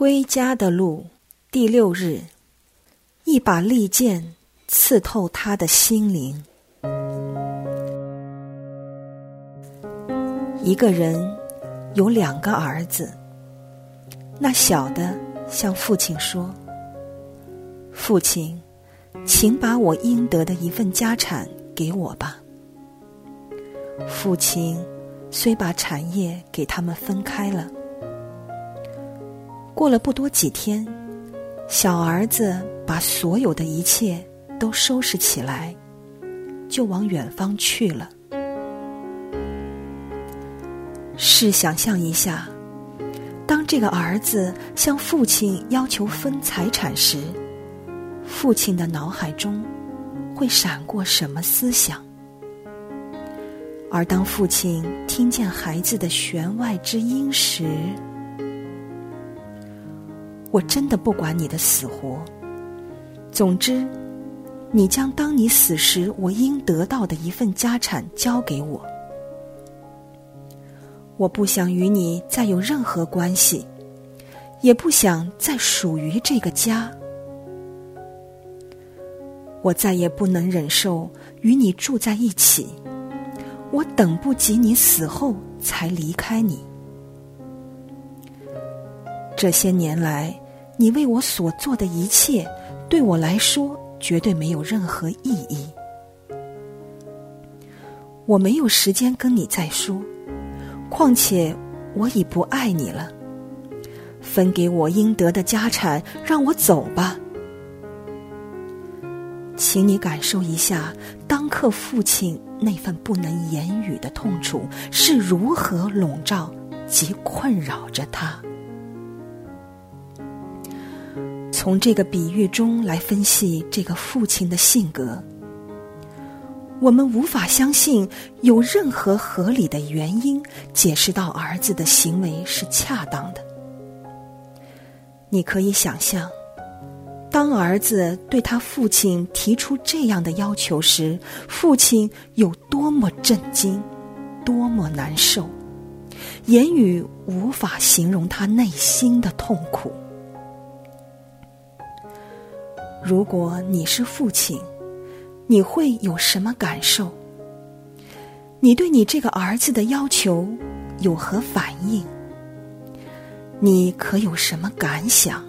归家的路，第六日，一把利剑刺透他的心灵。一个人有两个儿子，那小的向父亲说：“父亲，请把我应得的一份家产给我吧。”父亲虽把产业给他们分开了。过了不多几天，小儿子把所有的一切都收拾起来，就往远方去了。试想象一下，当这个儿子向父亲要求分财产时，父亲的脑海中会闪过什么思想？而当父亲听见孩子的弦外之音时，我真的不管你的死活。总之，你将当你死时我应得到的一份家产交给我。我不想与你再有任何关系，也不想再属于这个家。我再也不能忍受与你住在一起。我等不及你死后才离开你。这些年来，你为我所做的一切，对我来说绝对没有任何意义。我没有时间跟你再说，况且我已不爱你了。分给我应得的家产，让我走吧。请你感受一下当刻父亲那份不能言语的痛楚是如何笼罩及困扰着他。从这个比喻中来分析这个父亲的性格，我们无法相信有任何合理的原因解释到儿子的行为是恰当的。你可以想象，当儿子对他父亲提出这样的要求时，父亲有多么震惊，多么难受，言语无法形容他内心的痛苦。如果你是父亲，你会有什么感受？你对你这个儿子的要求有何反应？你可有什么感想？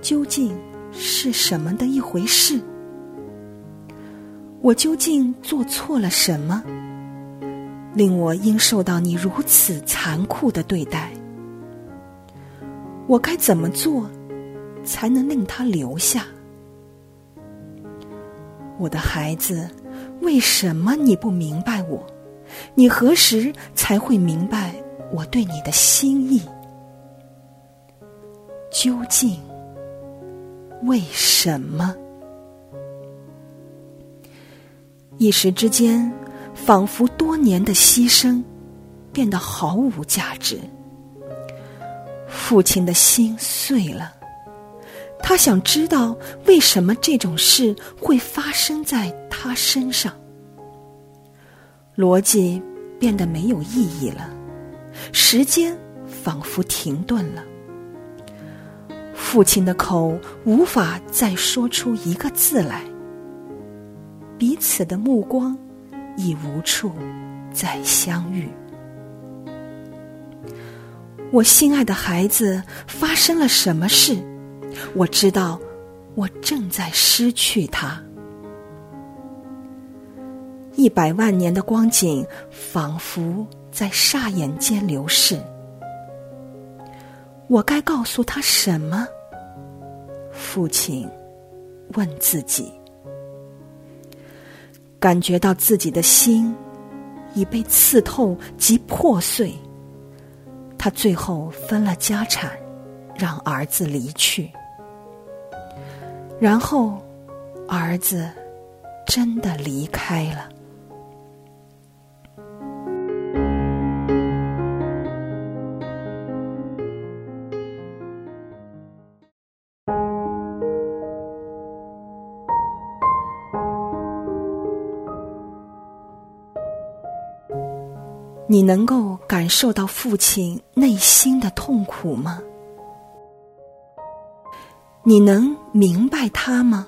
究竟是什么的一回事？我究竟做错了什么，令我应受到你如此残酷的对待？我该怎么做？才能令他留下，我的孩子。为什么你不明白我？你何时才会明白我对你的心意？究竟为什么？一时之间，仿佛多年的牺牲变得毫无价值。父亲的心碎了。他想知道为什么这种事会发生在他身上。逻辑变得没有意义了，时间仿佛停顿了。父亲的口无法再说出一个字来，彼此的目光已无处再相遇。我心爱的孩子，发生了什么事？我知道，我正在失去他。一百万年的光景仿佛在霎眼间流逝。我该告诉他什么？父亲问自己，感觉到自己的心已被刺透及破碎。他最后分了家产，让儿子离去。然后，儿子真的离开了。你能够感受到父亲内心的痛苦吗？你能明白他吗？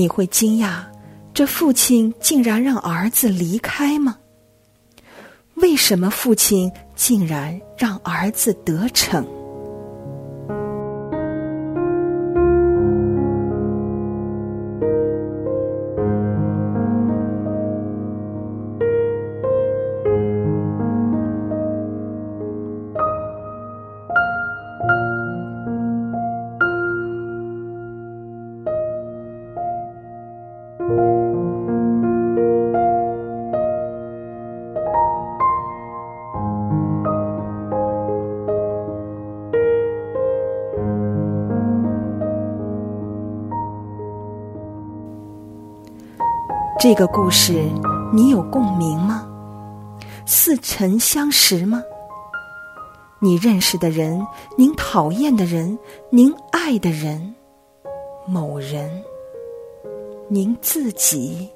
你会惊讶，这父亲竟然让儿子离开吗？为什么父亲竟然让儿子得逞？这个故事你有共鸣吗？似曾相识吗？你认识的人，您讨厌的人，您爱的人，某人，您自己。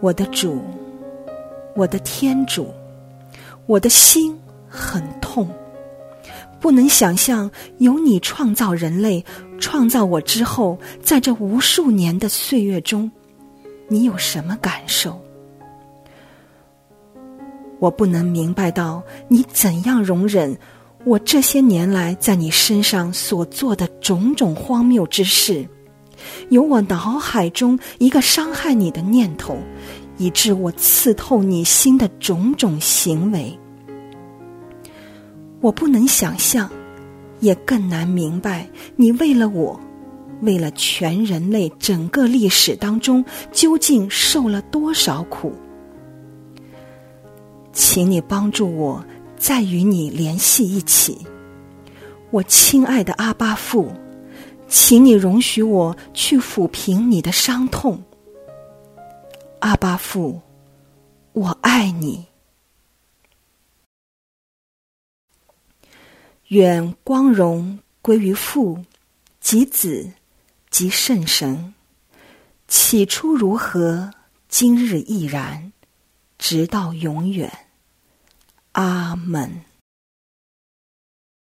我的主，我的天主，我的心很痛，不能想象有你创造人类、创造我之后，在这无数年的岁月中，你有什么感受？我不能明白到你怎样容忍我这些年来在你身上所做的种种荒谬之事。有我脑海中一个伤害你的念头，以致我刺透你心的种种行为，我不能想象，也更难明白你为了我，为了全人类整个历史当中究竟受了多少苦。请你帮助我再与你联系一起，我亲爱的阿巴父。请你容许我去抚平你的伤痛，阿巴父，我爱你。愿光荣归于父、及子、及圣神，起初如何，今日亦然，直到永远。阿门。